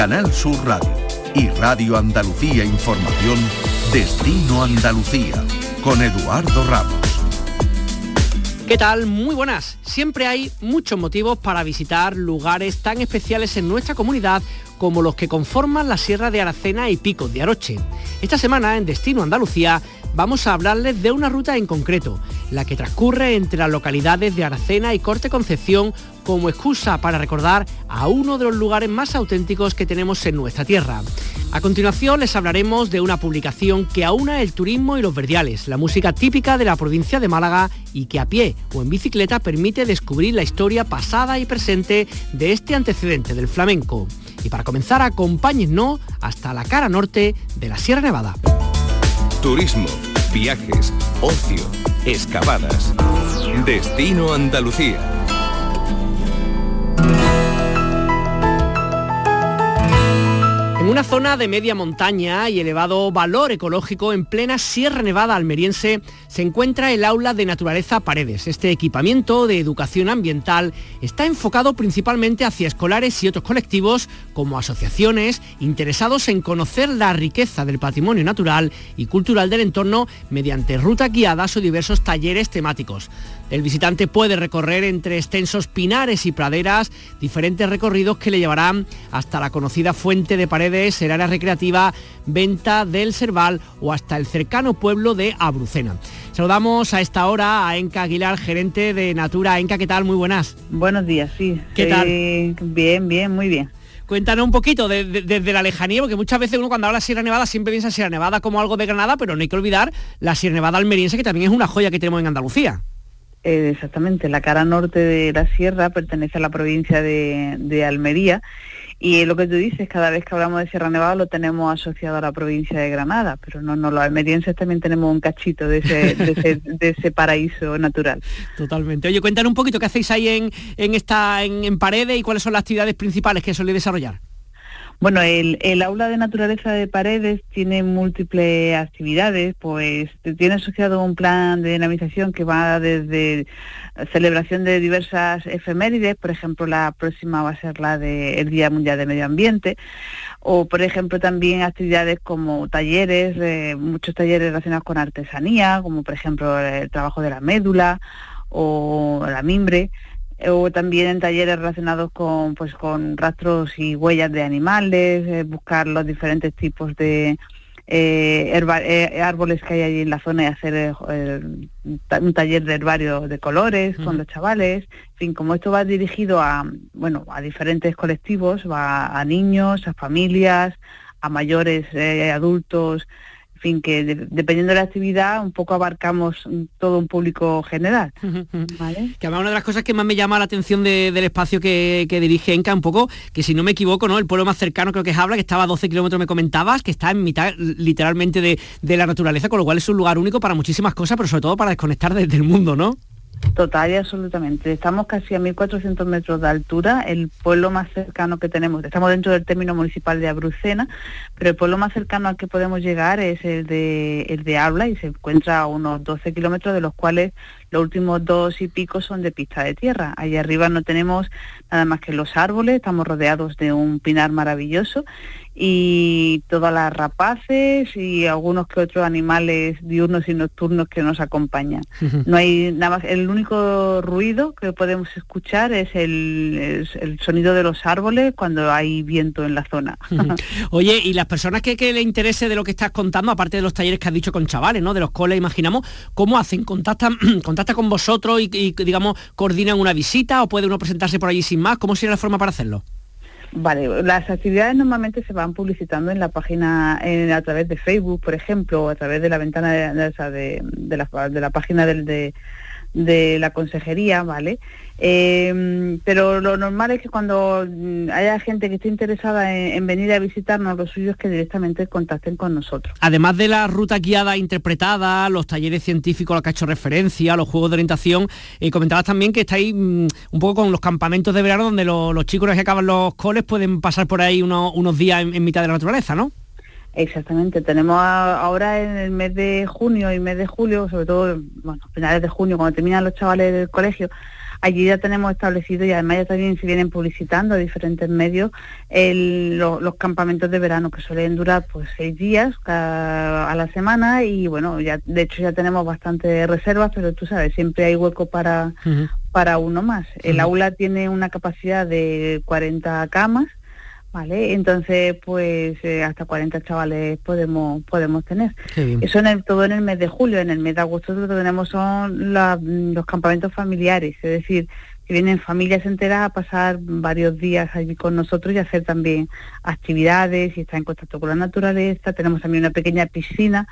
Canal Sur Radio y Radio Andalucía Información, Destino Andalucía, con Eduardo Ramos. ¿Qué tal? Muy buenas. Siempre hay muchos motivos para visitar lugares tan especiales en nuestra comunidad como los que conforman la Sierra de Aracena y Picos de Aroche. Esta semana en Destino Andalucía vamos a hablarles de una ruta en concreto, la que transcurre entre las localidades de Aracena y Corte Concepción como excusa para recordar a uno de los lugares más auténticos que tenemos en nuestra tierra. A continuación les hablaremos de una publicación que aúna el turismo y los verdiales, la música típica de la provincia de Málaga y que a pie o en bicicleta permite descubrir la historia pasada y presente de este antecedente del flamenco. Y para comenzar, acompáñennos hasta la cara norte de la Sierra Nevada. Turismo, viajes, ocio, excavadas. Destino Andalucía. Una zona de media montaña y elevado valor ecológico en plena Sierra Nevada almeriense se encuentra el Aula de Naturaleza Paredes. Este equipamiento de educación ambiental está enfocado principalmente hacia escolares y otros colectivos como asociaciones interesados en conocer la riqueza del patrimonio natural y cultural del entorno mediante rutas guiadas o diversos talleres temáticos. El visitante puede recorrer entre extensos pinares y praderas diferentes recorridos que le llevarán hasta la conocida fuente de paredes, el área recreativa Venta del Cerval o hasta el cercano pueblo de Abrucena. Saludamos a esta hora a Enca Aguilar, gerente de Natura. Enca, ¿qué tal? Muy buenas. Buenos días, sí. ¿Qué tal? Bien, bien, muy bien. Cuéntanos un poquito desde la lejanía, porque muchas veces uno cuando habla de Sierra Nevada siempre piensa Sierra Nevada como algo de Granada, pero no hay que olvidar la Sierra Nevada almeriense, que también es una joya que tenemos en Andalucía. Eh, exactamente, la cara norte de la sierra pertenece a la provincia de, Almería y lo que tú dices, cada vez que hablamos de Sierra Nevada lo tenemos asociado a la provincia de Granada, pero no, no los almerienses también tenemos un cachito de ese, paraíso natural. Totalmente. Oye, cuéntanos un poquito qué hacéis ahí en, en esta en, en Paredes y cuáles son las actividades principales que soléis desarrollar. Bueno, el, aula de naturaleza de Paredes tiene múltiples actividades, pues tiene asociado un plan de dinamización que va desde celebración de diversas efemérides, por ejemplo la próxima va a ser la del Día Mundial de Medio Ambiente, o por ejemplo también actividades como talleres, eh, muchos talleres relacionados con artesanía, como por ejemplo el trabajo de la médula o la mimbre o también en talleres relacionados con pues con rastros y huellas de animales, eh, buscar los diferentes tipos de eh, eh, árboles que hay allí en la zona y hacer un taller de herbario de colores con los chavales. En fin, como esto va dirigido a bueno a diferentes colectivos, va a niños, a familias, a mayores, adultos, fin, que dependiendo de la actividad un poco abarcamos todo un público general. Que además una de las cosas que más me llama la atención del espacio que, dirige Enca, un poco, que si no me equivoco, ¿no? El pueblo más cercano creo que es Habla, que estaba a 12 kilómetros, me comentabas, que está en mitad literalmente de, de la naturaleza, con lo cual es un lugar único para muchísimas cosas, pero sobre todo para desconectar desde el mundo, ¿no? Total y absolutamente. Estamos casi a 1.400 metros de altura. El pueblo más cercano que tenemos, estamos dentro del término municipal de Abrucena, pero el pueblo más cercano al que podemos llegar es el de, el de Habla y se encuentra a unos 12 kilómetros, de los cuales los últimos dos y pico son de pista de tierra. Ahí arriba no tenemos nada más que los árboles, estamos rodeados de un pinar maravilloso y todas las rapaces y algunos que otros animales diurnos y nocturnos que nos acompañan. No hay nada más, el único ruido que podemos escuchar es el, sonido de los árboles cuando hay viento en la zona. Oye, y las personas que, que le interese de lo que estás contando, aparte de los talleres que has dicho con chavales, ¿no? De los coles, imaginamos, ¿cómo hacen? ¿Contactan, contacta con vosotros y, digamos, coordinan una visita o puede uno presentarse por allí sin más? ¿Cómo sería la forma para hacerlo? Vale, las actividades normalmente se van publicitando en la página, a través de Facebook, por ejemplo, o a través de la ventana de, de, la, de la, página del, de, de la consejería, ¿vale? Eh, pero lo normal es que cuando mm, haya gente que esté interesada en, venir a visitarnos, lo suyo es que directamente contacten con nosotros. Además de la ruta guiada interpretada, los talleres científicos a los que ha hecho referencia, los juegos de orientación, eh, comentabas también que estáis mm, un poco con los campamentos de verano donde los chicos que acaban los coles pueden pasar por ahí unos, días en mitad de la naturaleza, ¿no? Exactamente, tenemos ahora en el mes de junio y mes de julio, sobre todo, bueno, finales de junio, cuando terminan los chavales del colegio, allí ya tenemos establecido y además ya también se vienen publicitando a diferentes medios los campamentos de verano que suelen durar pues seis días a la semana y bueno, ya de hecho ya tenemos bastantes reservas, pero tú sabes, siempre hay hueco para, para uno más. El aula tiene una capacidad de 40 camas ¿vale? Entonces, pues eh, hasta 40 chavales podemos podemos tener. Eso en el, todo en el mes de julio, en el mes de agosto lo que tenemos son los campamentos familiares, es decir, que vienen familias enteras a pasar varios días allí con nosotros y hacer también actividades y estar en contacto con la naturaleza. Tenemos también una pequeña piscina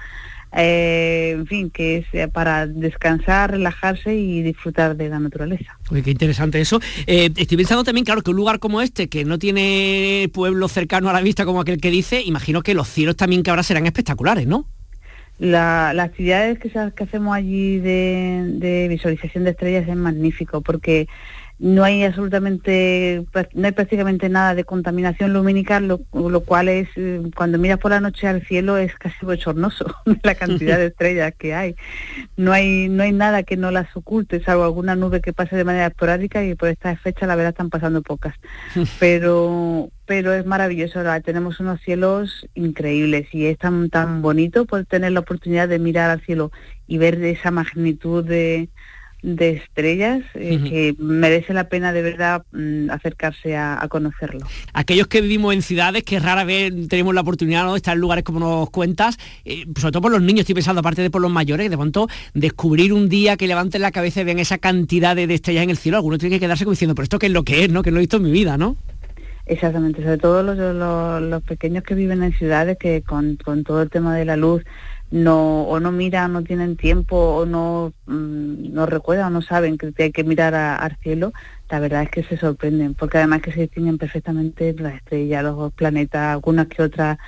eh, en fin, que es eh, para descansar, relajarse y disfrutar de la naturaleza. Uy, qué interesante eso. Eh, estoy pensando también, claro, que un lugar como este, que no tiene pueblo cercano a la vista como aquel que dice, imagino que los cielos también que ahora serán espectaculares, ¿no? Las actividades que, que, hacemos allí de, de visualización de estrellas es magnífico porque no hay absolutamente, no hay prácticamente nada de contaminación lumínica, lo, cual es, eh, cuando miras por la noche al cielo es casi bochornoso la cantidad de estrellas que hay. No hay, no hay nada que no las oculte, salvo alguna nube que pase de manera esporádica y por esta fecha la verdad están pasando pocas. Pero, pero es maravilloso, tenemos unos cielos increíbles y es tan, tan bonito poder tener la oportunidad de mirar al cielo y ver esa magnitud de de estrellas eh, que merece la pena de verdad mm, acercarse a, conocerlo. Aquellos que vivimos en ciudades que rara vez tenemos la oportunidad de estar en lugares como nos cuentas, eh, sobre todo por los niños, estoy pensando, aparte de por los mayores, de pronto descubrir un día que levanten la cabeza y vean esa cantidad de, estrellas en el cielo, algunos tienen que quedarse como diciendo, pero esto qué es lo que es, ¿no? Que no he visto en mi vida, ¿no? Exactamente, sobre todo los, los, pequeños que viven en ciudades que con, con todo el tema de la luz no o no miran, no tienen tiempo o no, mm, no recuerdan o no saben que hay que mirar al cielo, la verdad es que se sorprenden, porque además que se distinguen perfectamente las estrellas, los planetas, algunas que otras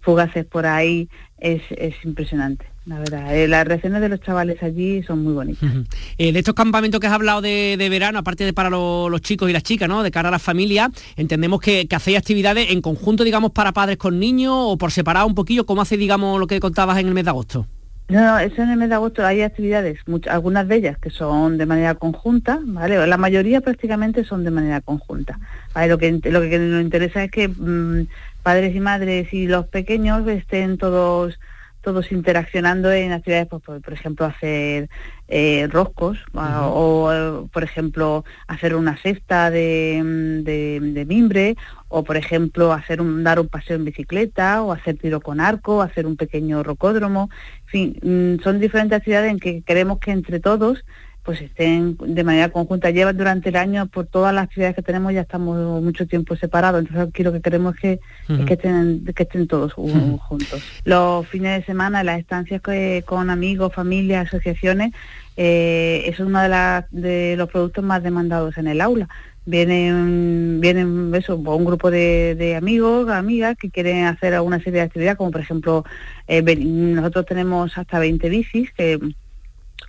fugaces por ahí, es, es impresionante. La verdad, eh, las reacciones de los chavales allí son muy bonitas. Eh, de estos campamentos que has hablado de, verano, aparte de para los chicos y las chicas, ¿no? De cara a la familia, entendemos que, hacéis actividades en conjunto, digamos, para padres con niños o por separado un poquillo, ¿cómo hace, digamos, lo que contabas en el mes de agosto? No, no, eso en el mes de agosto hay actividades, algunas de ellas que son de manera conjunta, ¿vale? La mayoría prácticamente son de manera conjunta. Lo, que, lo que nos interesa es que mm, padres y madres y los pequeños estén todos todos interaccionando en actividades, pues, por, ejemplo, hacer eh, roscos o, por ejemplo, hacer una cesta de, de, mimbre o, por ejemplo, hacer un, dar un paseo en bicicleta o hacer tiro con arco, hacer un pequeño rocódromo. En fin, mm, son diferentes actividades en que queremos que entre todos pues estén de manera conjunta. Llevan durante el año, por todas las actividades que tenemos, ya estamos mucho tiempo separados, entonces aquí lo que queremos es que, que, estén, que estén todos juntos. Los fines de semana, las estancias con amigos, familias, asociaciones, eh, es uno de, las de los productos más demandados en el aula. Vienen, vienen eso, un grupo de, amigos, amigas que quieren hacer alguna serie de actividades, como por ejemplo, eh, nosotros tenemos hasta 20 bicis que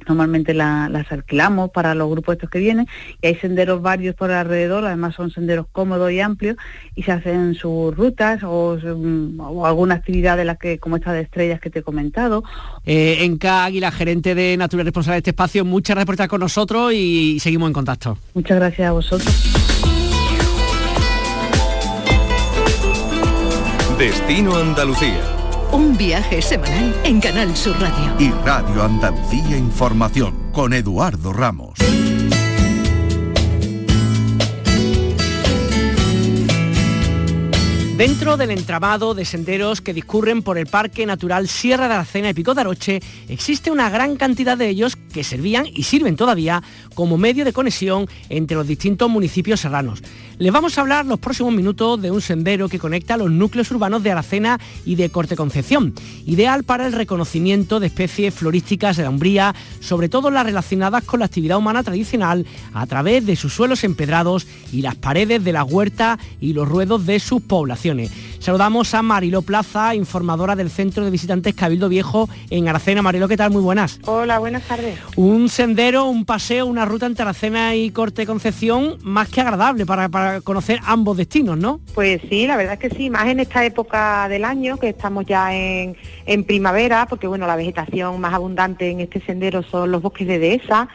Normalmente las alquilamos para los grupos estos que vienen y hay senderos varios por alrededor, además son senderos cómodos y amplios y se hacen sus rutas o, alguna actividad de las que, como esta de estrellas que te he comentado. Eh, Enca Águila, gerente de Natura Responsable de este espacio, muchas gracias por estar con nosotros y seguimos en contacto. Muchas gracias a vosotros. Destino Andalucía un viaje semanal en Canal Sur Radio. Y Radio Andalucía Información con Eduardo Ramos. Dentro del entramado de senderos que discurren por el Parque Natural Sierra de Aracena y Pico de Aroche, existe una gran cantidad de ellos que servían y sirven todavía como medio de conexión entre los distintos municipios serranos. Les vamos a hablar los próximos minutos de un sendero que conecta los núcleos urbanos de Aracena y de Corte Concepción, ideal para el reconocimiento de especies florísticas de la Umbría, sobre todo las relacionadas con la actividad humana tradicional a través de sus suelos empedrados y las paredes de la huerta y los ruedos de sus poblaciones. Saludamos a Marilo Plaza, informadora del Centro de Visitantes Cabildo Viejo en Aracena. Marilo, ¿qué tal? Muy buenas. Hola, buenas tardes. Un sendero, un paseo, una ruta entre Aracena y Corte Concepción más que agradable para, para conocer ambos destinos, ¿no? Pues sí, la verdad es que sí, más en esta época del año, que estamos ya en, en primavera, porque bueno, la vegetación más abundante en este sendero son los bosques de dehesa,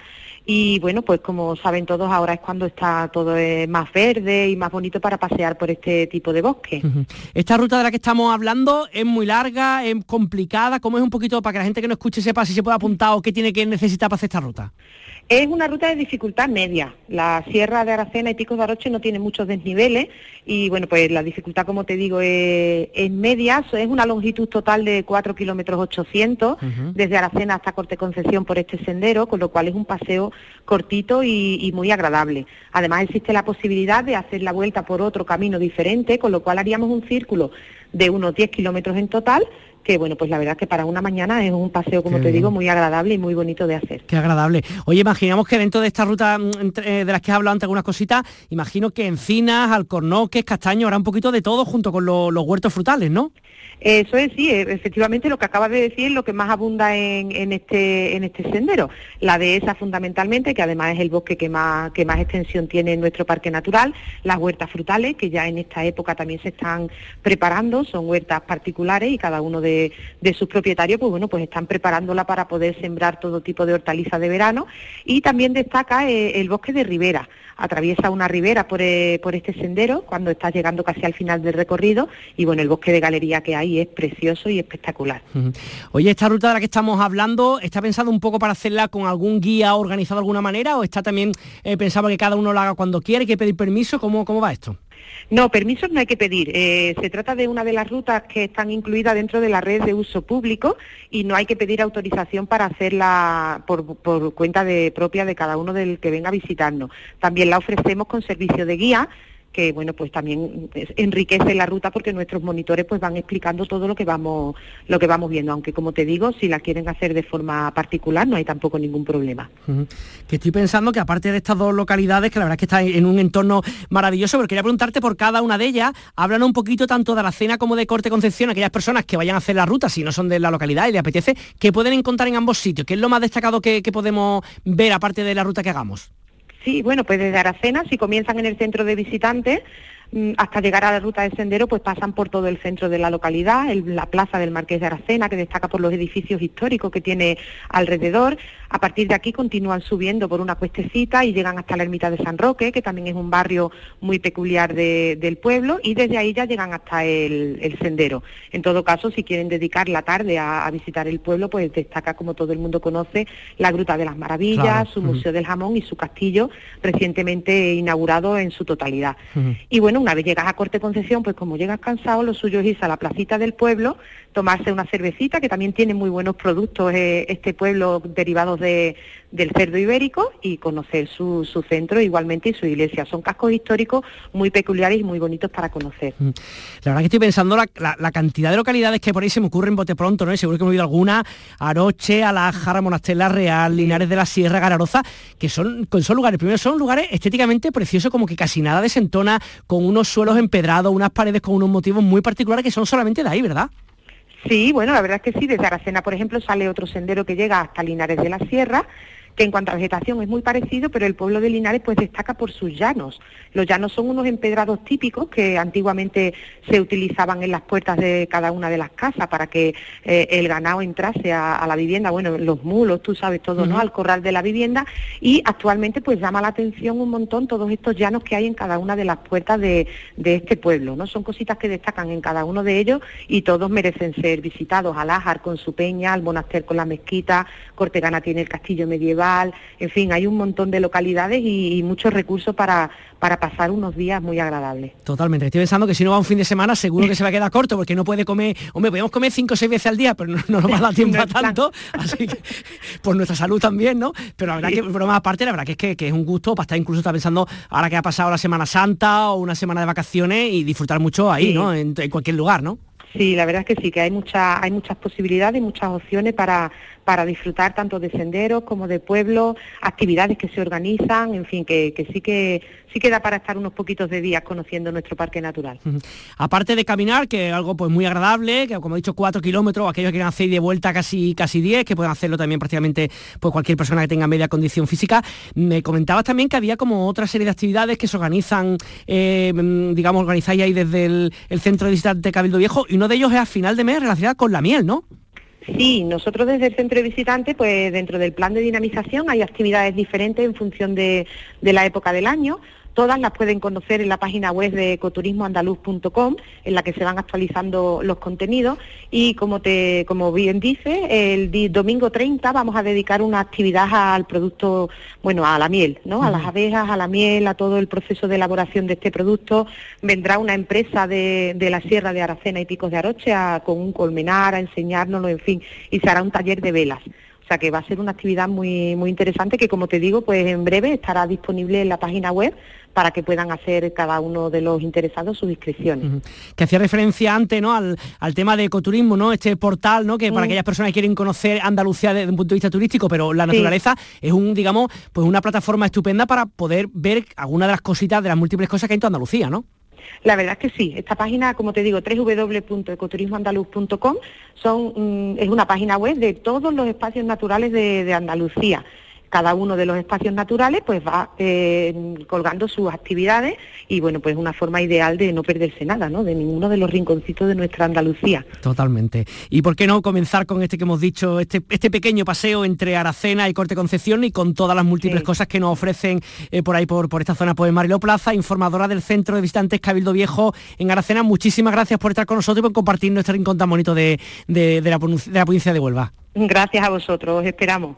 y bueno, pues como saben todos, ahora es cuando está todo eh, más verde y más bonito para pasear por este tipo de bosque. Esta ruta de la que estamos hablando es muy larga, es complicada, ¿cómo es un poquito para que la gente que no escuche sepa si se puede apuntar o qué tiene que necesitar para hacer esta ruta? Es una ruta de dificultad media. La Sierra de Aracena y Picos de Aroche no tiene muchos desniveles y bueno, pues la dificultad, como te digo, es, media. Es una longitud total de 4 kilómetros 800 desde Aracena hasta Corte Concepción por este sendero, con lo cual es un paseo cortito y, muy agradable. Además existe la posibilidad de hacer la vuelta por otro camino diferente, con lo cual haríamos un círculo de unos 10 kilómetros en total que bueno, pues la verdad es que para una mañana es un paseo, como te digo, muy agradable y muy bonito de hacer. Qué agradable. Oye, imaginamos que dentro de esta ruta mm, eh, de las que has hablado antes algunas cositas, imagino que encinas, alcornoques, castaños, habrá un poquito de todo junto con los huertos frutales, ¿no? Eso es, sí, e, efectivamente lo que acabas de decir es lo que más abunda en, este, en este sendero. La dehesa fundamentalmente, que además es el bosque que más, que más extensión tiene en nuestro parque natural, las huertas frutales, que ya en esta época también se están preparando, son huertas particulares y cada uno de, sus propietarios, pues bueno, pues están preparándola para poder sembrar todo tipo de hortalizas de verano. Y también destaca eh, el bosque de ribera atraviesa una ribera por, eh, por, este sendero cuando estás llegando casi al final del recorrido y bueno, el bosque de galería que hay y es precioso y espectacular. Oye, esta ruta de la que estamos hablando, ¿está pensado un poco para hacerla con algún guía organizado de alguna manera o está también eh, pensado que cada uno lo haga cuando quiere, que pedir permiso? ¿Cómo, cómo va esto? No, permisos no hay que pedir. Eh, se trata de una de las rutas que están incluidas dentro de la red de uso público y no hay que pedir autorización para hacerla por, por cuenta de, propia de cada uno del que venga a visitarnos. También la ofrecemos con servicio de guía que bueno pues también enriquece la ruta porque nuestros monitores pues van explicando todo lo que vamos lo que vamos viendo. Aunque como te digo si la quieren hacer de forma particular no hay tampoco ningún problema. Que estoy pensando que aparte de estas dos localidades que la verdad es que está en un entorno maravilloso pero quería preguntarte por cada una de ellas. Hablan un poquito tanto de la cena como de Corte Concepción aquellas personas que vayan a hacer la ruta si no son de la localidad y le apetece que pueden encontrar en ambos sitios qué es lo más destacado que podemos ver aparte de la ruta que hagamos Sí, bueno, pues desde Aracena, si comienzan en el centro de visitantes, Mm, hasta llegar a la ruta de sendero, pues pasan por todo el centro de la localidad, la plaza del Marqués de Aracena, que destaca por los edificios históricos que tiene alrededor. A partir de aquí continúan subiendo por una cuestecita y llegan hasta la ermita de San Roque, que también es un barrio muy peculiar del pueblo, y desde ahí ya llegan hasta el, sendero. En todo caso, si quieren dedicar la tarde a, visitar el pueblo, pues destaca, como todo el mundo conoce, la Gruta de las Maravillas, su Museo del Jamón y su castillo recientemente inaugurado en su totalidad. Y bueno, una vez llegas a Corte Concesión, pues como llegas cansado, lo suyo es irse a la placita del pueblo, tomarse una cervecita, que también tiene muy buenos productos eh, este pueblo derivados de, del cerdo ibérico, y conocer su, centro igualmente y su iglesia. Son cascos históricos muy peculiares y muy bonitos para conocer. Mm. La verdad que estoy pensando la, cantidad de localidades que por ahí se me ocurren bote pronto, ¿no? seguro que me he oído alguna, Aroche, Alájara, Monastela Real, Linares de la Sierra, Gararoza, que son, son lugares, primero son lugares estéticamente preciosos, como que casi nada desentona, con unos suelos empedrados, unas paredes con unos motivos muy particulares que son solamente de ahí, ¿verdad? Sí, bueno, la verdad es que sí, desde Aracena, por ejemplo, sale otro sendero que llega hasta Linares de la Sierra, que en cuanto a vegetación es muy parecido, pero el pueblo de Linares pues destaca por sus llanos. Los llanos son unos empedrados típicos que antiguamente se utilizaban en las puertas de cada una de las casas para que eh, el ganado entrase a, la vivienda, bueno, los mulos, tú sabes todo, ¿no? Al corral de la vivienda y actualmente pues llama la atención un montón todos estos llanos que hay en cada una de las puertas de, este pueblo, ¿no? Son cositas que destacan en cada uno de ellos y todos merecen ser visitados. Alájar con su peña, el monaster con la mezquita, Cortegana tiene el castillo medieval, en fin, hay un montón de localidades y, muchos recursos para, para pasar unos días muy agradables. Totalmente, estoy pensando que si no va un fin de semana seguro que se va a quedar corto porque no puede comer, hombre, podemos comer cinco o seis veces al día, pero no, nos va a dar tiempo a tanto, así que por nuestra salud también, ¿no? Pero la verdad que, broma aparte, la verdad que es que, es un gusto para estar incluso está pensando ahora que ha pasado la Semana Santa o una semana de vacaciones y disfrutar mucho ahí, ¿no? En, en, cualquier lugar, ¿no? Sí, la verdad es que sí, que hay, mucha, hay muchas posibilidades, muchas opciones para, para disfrutar tanto de senderos como de pueblos, actividades que se organizan, en fin, que, sí que sí queda para estar unos poquitos de días conociendo nuestro parque natural. Aparte de caminar, que es algo pues muy agradable, que como he dicho, cuatro kilómetros, aquellos que quieran hacer de vuelta casi casi diez, que pueden hacerlo también prácticamente pues cualquier persona que tenga media condición física. Me comentabas también que había como otra serie de actividades que se organizan, eh, digamos, organizáis ahí desde el, centro de visitantes de Cabildo Viejo, y uno de ellos es a final de mes relacionado con la miel, ¿no? Sí, nosotros desde el centro de visitantes, pues dentro del plan de dinamización hay actividades diferentes en función de, de la época del año. Todas las pueden conocer en la página web de ecoturismoandaluz.com, en la que se van actualizando los contenidos. Y como, te, como bien dice, el domingo 30 vamos a dedicar una actividad al producto, bueno, a la miel, ¿no? A las abejas, a la miel, a todo el proceso de elaboración de este producto. Vendrá una empresa de, de la Sierra de Aracena y Picos de Aroche con un colmenar a enseñárnoslo, en fin, y se hará un taller de velas. O sea que va a ser una actividad muy, muy interesante que, como te digo, pues en breve estará disponible en la página web para que puedan hacer cada uno de los interesados sus inscripciones. Que hacía referencia antes ¿no? Al, tema de ecoturismo, ¿no? Este portal, ¿no? Que para aquellas personas que quieren conocer Andalucía desde un punto de vista turístico, pero la naturaleza es un, digamos, pues una plataforma estupenda para poder ver alguna de las cositas, de las múltiples cosas que hay en toda Andalucía, ¿no? La verdad es que sí. Esta página, como te digo, www.ecoturismoandaluz.com son, mm, es una página web de todos los espacios naturales de Andalucía cada uno de los espacios naturales pues va eh, colgando sus actividades y bueno pues una forma ideal de no perderse nada no de ninguno de los rinconcitos de nuestra Andalucía. Totalmente. Y por qué no comenzar con este que hemos dicho este este pequeño paseo entre Aracena y Corte Concepción y con todas las múltiples cosas que nos ofrecen eh, por ahí por, por esta zona pues Marilo Plaza informadora del centro de visitantes Cabildo Viejo en Aracena muchísimas gracias por estar con nosotros y por compartir nuestro rincón tan bonito de, de, la, de la provincia de Huelva. Gracias a vosotros os esperamos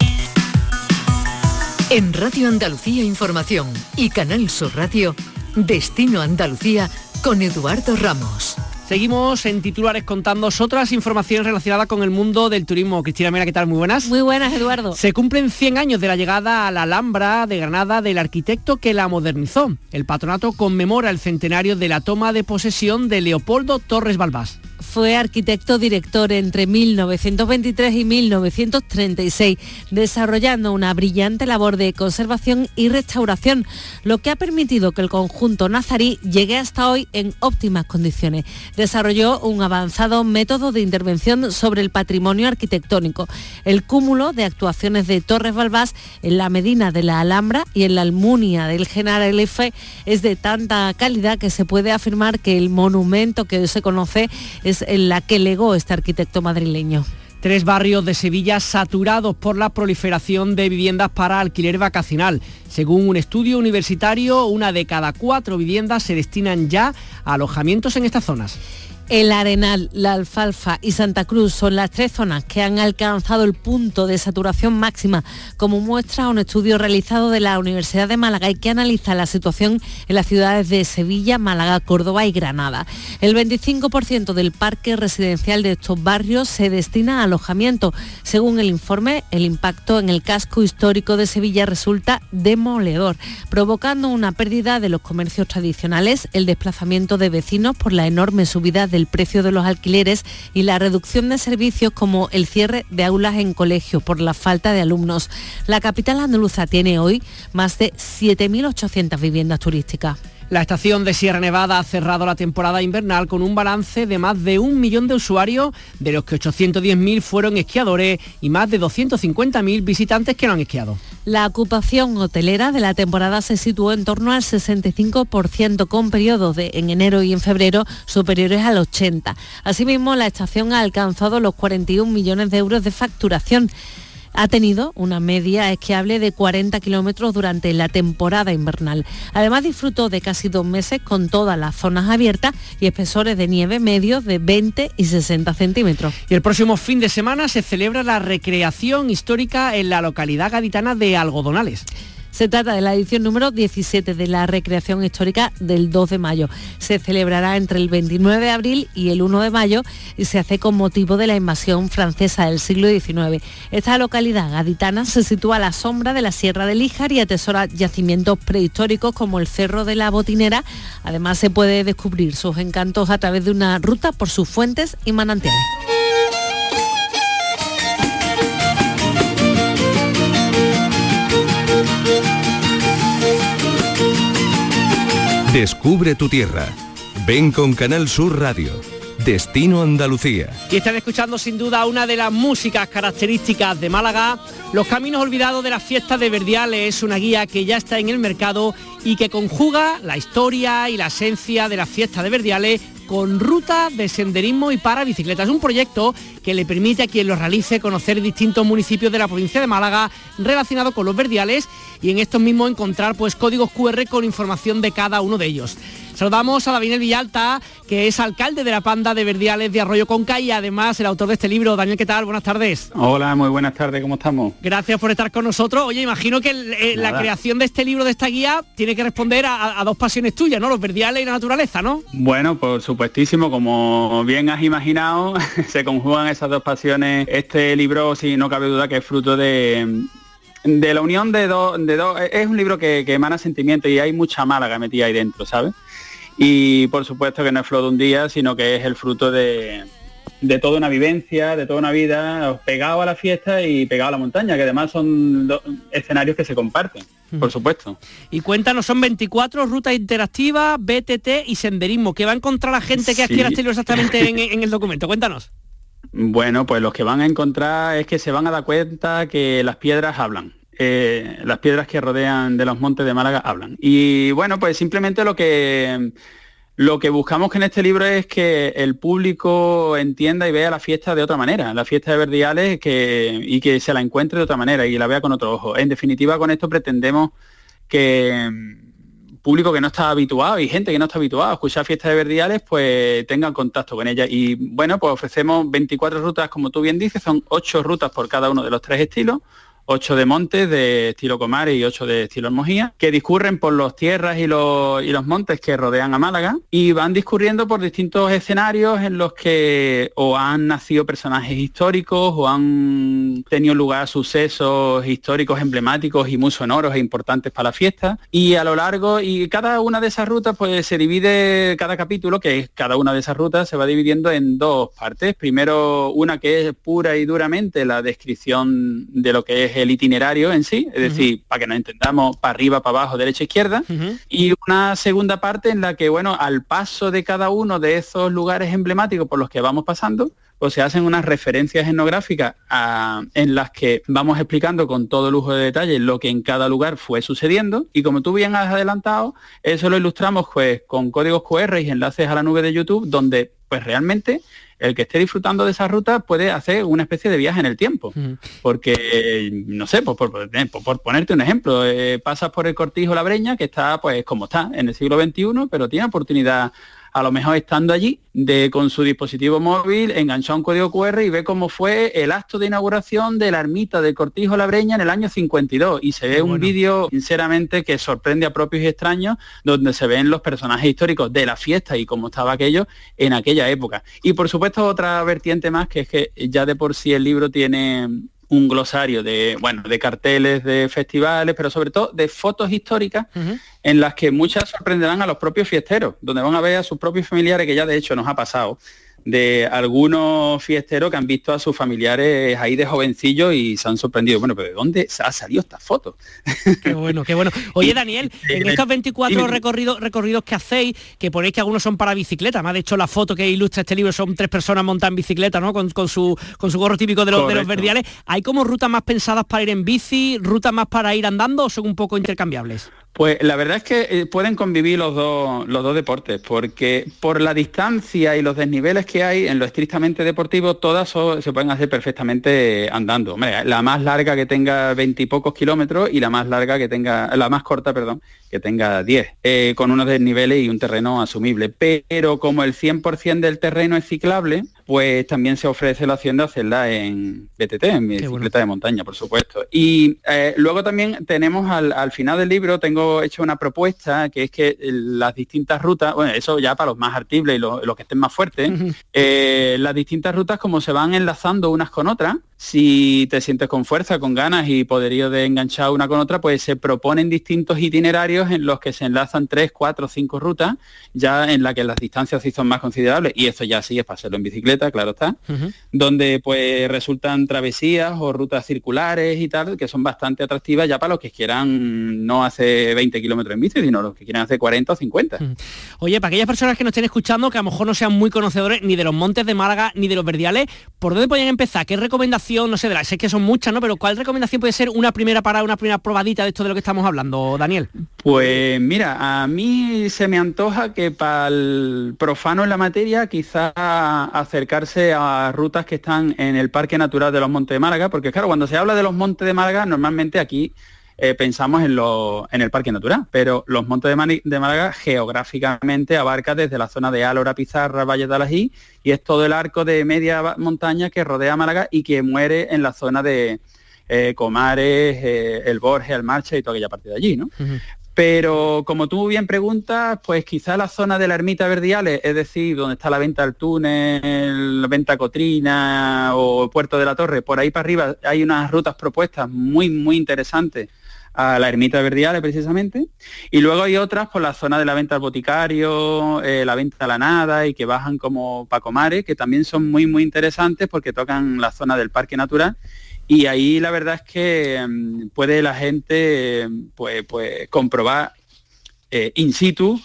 en Radio Andalucía Información y Canal Sur Radio, Destino Andalucía con Eduardo Ramos. Seguimos en titulares contando otras informaciones relacionadas con el mundo del turismo. Cristina Mera, ¿qué tal? Muy buenas. Muy buenas, Eduardo. Se cumplen 100 años de la llegada a la Alhambra de Granada del arquitecto que la modernizó. El patronato conmemora el centenario de la toma de posesión de Leopoldo Torres Balbás fue arquitecto director entre 1923 y 1936, desarrollando una brillante labor de conservación y restauración, lo que ha permitido que el conjunto nazarí llegue hasta hoy en óptimas condiciones. Desarrolló un avanzado método de intervención sobre el patrimonio arquitectónico. El cúmulo de actuaciones de Torres Balbás en la Medina de la Alhambra y en la Almunia del General F es de tanta calidad que se puede afirmar que el monumento que hoy se conoce es la que legó este arquitecto madrileño. Tres barrios de Sevilla saturados por la proliferación de viviendas para alquiler vacacional. Según un estudio universitario, una de cada cuatro viviendas se destinan ya a alojamientos en estas zonas. El Arenal, la Alfalfa y Santa Cruz son las tres zonas que han alcanzado el punto de saturación máxima, como muestra un estudio realizado de la Universidad de Málaga y que analiza la situación en las ciudades de Sevilla, Málaga, Córdoba y Granada. El 25% del parque residencial de estos barrios se destina a alojamiento. Según el informe, el impacto en el casco histórico de Sevilla resulta demoledor, provocando una pérdida de los comercios tradicionales, el desplazamiento de vecinos por la enorme subida de el precio de los alquileres y la reducción de servicios como el cierre de aulas en colegios por la falta de alumnos. La capital andaluza tiene hoy más de 7.800 viviendas turísticas. La estación de Sierra Nevada ha cerrado la temporada invernal con un balance de más de un millón de usuarios, de los que 810.000 fueron esquiadores y más de 250.000 visitantes que no han esquiado. La ocupación hotelera de la temporada se situó en torno al 65% con periodos de en enero y en febrero superiores al 80. Asimismo, la estación ha alcanzado los 41 millones de euros de facturación ha tenido una media esquiable de 40 kilómetros durante la temporada invernal. Además disfrutó de casi dos meses con todas las zonas abiertas y espesores de nieve medios de 20 y 60 centímetros. Y el próximo fin de semana se celebra la recreación histórica en la localidad gaditana de Algodonales. Se trata de la edición número 17 de la recreación histórica del 2 de mayo. Se celebrará entre el 29 de abril y el 1 de mayo y se hace con motivo de la invasión francesa del siglo XIX. Esta localidad gaditana se sitúa a la sombra de la Sierra de Líjar y atesora yacimientos prehistóricos como el Cerro de la Botinera. Además se puede descubrir sus encantos a través de una ruta por sus fuentes y manantiales. Descubre tu tierra. Ven con Canal Sur Radio. Destino Andalucía. Y están escuchando sin duda una de las músicas características de Málaga. Los Caminos Olvidados de las Fiestas de Verdiales es una guía que ya está en el mercado y que conjuga la historia y la esencia de la fiesta de Verdiales con ruta de senderismo y para bicicletas. Un proyecto que le permite a quien lo realice conocer distintos municipios de la provincia de Málaga relacionados con los verdiales y en estos mismos encontrar pues códigos QR con información de cada uno de ellos. Saludamos a David Villalta, que es alcalde de la Panda de Verdiales de Arroyo Conca y además el autor de este libro. Daniel, ¿qué tal? Buenas tardes. Hola, muy buenas tardes, ¿cómo estamos? Gracias por estar con nosotros. Oye, imagino que eh, la creación de este libro, de esta guía, tiene que responder a, dos pasiones tuyas, ¿no? Los verdiales y la naturaleza, ¿no? Bueno, por supuestísimo, como bien has imaginado, se conjugan esas dos pasiones. Este libro, si no cabe duda, que es fruto de, de la unión de dos, de dos, es un libro que, que, emana sentimiento y hay mucha Málaga metida ahí dentro, ¿sabes? Y por supuesto que no es flor de un día, sino que es el fruto de, toda una vivencia, de toda una vida, pegado a la fiesta y pegado a la montaña, que además son dos escenarios que se comparten, por supuesto. Y cuéntanos, son 24 rutas interactivas, BTT y senderismo. ¿Qué va a encontrar la gente que adquiera este exactamente en, el documento? Cuéntanos. Bueno, pues lo que van a encontrar es que se van a dar cuenta que las piedras hablan. Eh, las piedras que rodean de los montes de Málaga hablan. Y bueno, pues simplemente lo que, lo que buscamos en este libro es que el público entienda y vea la fiesta de otra manera, la fiesta de Verdiales que, y que se la encuentre de otra manera y la vea con otro ojo. En definitiva, con esto pretendemos que mm, público que no está habituado y gente que no está habituado a escuchar fiestas de verdiales, pues tengan contacto con ella. Y bueno, pues ofrecemos 24 rutas, como tú bien dices, son 8 rutas por cada uno de los tres estilos, ocho de montes de estilo Comares y ocho de estilo Hermosía, que discurren por los tierras y los, y los montes que rodean a Málaga y van discurriendo por distintos escenarios en los que o han nacido personajes históricos o han tenido lugar sucesos históricos emblemáticos y muy sonoros e importantes para la fiesta. Y a lo largo, y cada una de esas rutas pues se divide, cada capítulo, que es cada una de esas rutas, se va dividiendo en dos partes. Primero una que es pura y duramente la descripción de lo que es el itinerario en sí, es decir, para que nos entendamos, para arriba, para abajo, derecha, izquierda, y una segunda parte en la que, bueno, al paso de cada uno de esos lugares emblemáticos por los que vamos pasando, pues se hacen unas referencias etnográficas en las que vamos explicando con todo lujo de detalle lo que en cada lugar fue sucediendo. Y como tú bien has adelantado, eso lo ilustramos pues con códigos QR y enlaces a la nube de YouTube donde pues realmente el que esté disfrutando de esa ruta puede hacer una especie de viaje en el tiempo. Porque, no sé, pues por, ponerte un ejemplo, eh, pasas por el Cortijo La Breña, que está pues como está en el siglo XXI, pero tiene oportunidad a lo mejor estando allí, de con su dispositivo móvil, enganchar un código QR y ve cómo fue el acto de inauguración de la ermita de Cortijo La Breña en el año 52. Y se ve un vídeo, sinceramente, que sorprende a propios y extraños, donde se ven los personajes históricos de la fiesta y cómo estaba aquello en aquella época. Y por supuesto otra vertiente más, que es que ya de por sí el libro tiene un glosario de, bueno, de carteles de festivales, pero sobre todo de fotos históricas en las que muchas sorprenderán a los propios fiesteros, donde van a ver a sus propios familiares, que ya de hecho nos ha pasado, de algunos fiesteros que han visto a sus familiares ahí de jovencillos y se han sorprendido. Bueno, pero ¿de dónde ha salido esta foto? Qué bueno, qué bueno. Oye, Daniel, en estos 24 recorridos, recorridos que hacéis, que ponéis que algunos son para bicicleta, más de hecho la foto que ilustra este libro son tres personas montadas en bicicleta, ¿no? Con, su, con su gorro típico de los, de los verdiales. ¿Hay como rutas más pensadas para ir en bici, rutas más para ir andando o son un poco intercambiables? Pues la verdad es que eh, pueden convivir los dos, los dos deportes, porque por la distancia y los desniveles que hay en lo estrictamente deportivo, todas se pueden hacer perfectamente andando. la más larga que tenga veintipocos kilómetros y la más larga que tenga, la más corta, perdón, que tenga 10, eh, con unos desniveles y un terreno asumible. Pero como el 100% del terreno es ciclable, pues también se ofrece la opción de hacerla en BTT, en bicicleta de montaña, por supuesto. Y eh, luego también tenemos al, final del libro, tengo hecho una propuesta, que es que las distintas rutas, bueno, eso ya para los más artibles y los, que estén más fuertes, eh, las distintas rutas como se van enlazando unas con otras, si te sientes con fuerza, con ganas y poderío de enganchar una con otra, pues se proponen distintos itinerarios en los que se enlazan tres, cuatro, cinco rutas, ya en la que las distancias sí son más considerables, y eso ya sí es para hacerlo en bicicleta, claro está, donde pues resultan travesías o rutas circulares y tal, que son bastante atractivas ya para los que quieran no hace 20 kilómetros en bici, sino los que quieran hacer 40 o 50. Oye, para aquellas personas que nos estén escuchando, que a lo mejor no sean muy conocedores ni de los montes de Málaga ni de los verdiales, ¿por dónde pueden empezar? ¿Qué recomendaciones no sé, de las, sé que son muchas, ¿no? Pero ¿cuál recomendación puede ser una primera parada, una primera probadita de esto de lo que estamos hablando, Daniel? Pues mira, a mí se me antoja que para el profano en la materia quizá acercarse a rutas que están en el Parque Natural de los Montes de Málaga, porque claro, cuando se habla de los Montes de Málaga, normalmente aquí eh, pensamos en, en, el Parque Natural, pero los Montes de, Málaga geográficamente abarca desde la zona de Álora, Pizarra, Valle de Alají y es todo el arco de media montaña que rodea Málaga y que muere en la zona de eh, Comares, eh, el Borges, el Marcha y toda aquella parte de allí, ¿no? Pero como tú bien preguntas, pues quizá la zona de la ermita Verdiales, es decir, donde está la venta del túnel, la venta Cotrina o Puerto de la Torre, por ahí para arriba hay unas rutas propuestas muy, muy interesantes a la ermita de Verdiales precisamente, y luego hay otras por la zona de la venta al boticario, eh, la venta a la nada y que bajan como Pacomares, que también son muy muy interesantes porque tocan la zona del parque natural. Y ahí la verdad es que mm, puede la gente pues, pues comprobar eh, in situ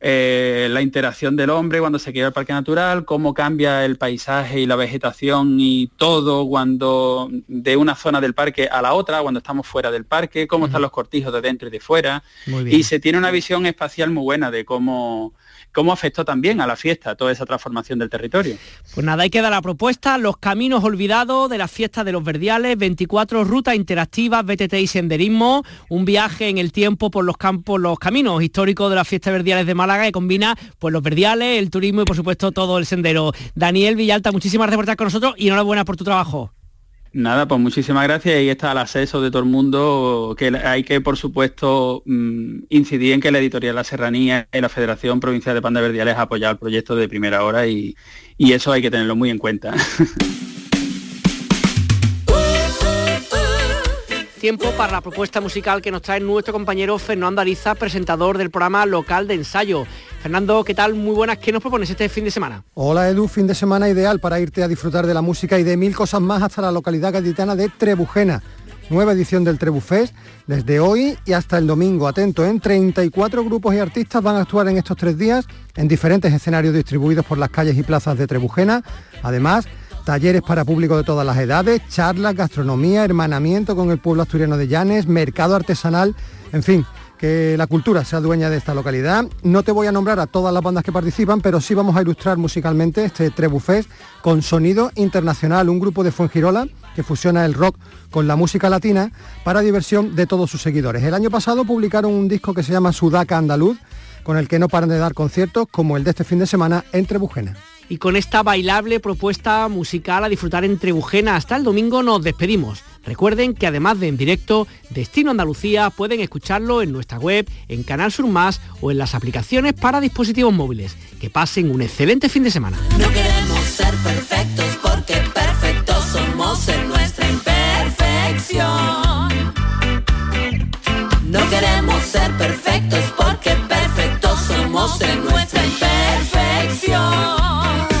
eh, la interacción del hombre cuando se queda el parque natural, cómo cambia el paisaje y la vegetación y todo cuando de una zona del parque a la otra, cuando estamos fuera del parque, cómo están los cortijos de dentro y de fuera. Y se tiene una visión espacial muy buena de cómo cómo afectó también a la fiesta toda esa transformación del territorio. Pues nada, hay que dar la propuesta, los caminos olvidados de la fiesta de los verdiales, 24 rutas interactivas, BTT y senderismo, un viaje en el tiempo por los campos, los caminos históricos de la fiesta verdiales de Málaga que combina pues los verdiales, el turismo y por supuesto todo el sendero. Daniel Villalta, muchísimas gracias por estar con nosotros y enhorabuena por tu trabajo. Nada, pues muchísimas gracias y está el acceso de todo el mundo, que hay que, por supuesto, mm, incidir en que la editorial La Serranía y la Federación Provincial de Panda Verdiales ha apoyado el proyecto de primera hora y, y eso hay que tenerlo muy en cuenta. Tiempo para la propuesta musical que nos trae nuestro compañero Fernando Ariza, presentador del programa local de ensayo. Fernando, ¿qué tal? Muy buenas. ¿Qué nos propones este fin de semana? Hola Edu, fin de semana ideal para irte a disfrutar de la música y de mil cosas más hasta la localidad gaditana de Trebujena. Nueva edición del Trebufest desde hoy y hasta el domingo. Atento, en 34 grupos y artistas van a actuar en estos tres días en diferentes escenarios distribuidos por las calles y plazas de Trebujena. Además, talleres para público de todas las edades, charlas, gastronomía, hermanamiento con el pueblo asturiano de Llanes, mercado artesanal, en fin, que la cultura sea dueña de esta localidad. No te voy a nombrar a todas las bandas que participan, pero sí vamos a ilustrar musicalmente este Trebufest con Sonido Internacional, un grupo de Fuengirola que fusiona el rock con la música latina para diversión de todos sus seguidores. El año pasado publicaron un disco que se llama Sudaca Andaluz, con el que no paran de dar conciertos como el de este fin de semana en Trebujena y con esta bailable propuesta musical a disfrutar en Trebujena. Hasta el domingo nos despedimos. Recuerden que además de en directo, Destino Andalucía pueden escucharlo en nuestra web, en Canal Sur Más o en las aplicaciones para dispositivos móviles. Que pasen un excelente fin de semana. No queremos ser perfectos porque perfectos somos en nuestra imperfección. No queremos ser perfectos porque Dios en nuestra imperfección.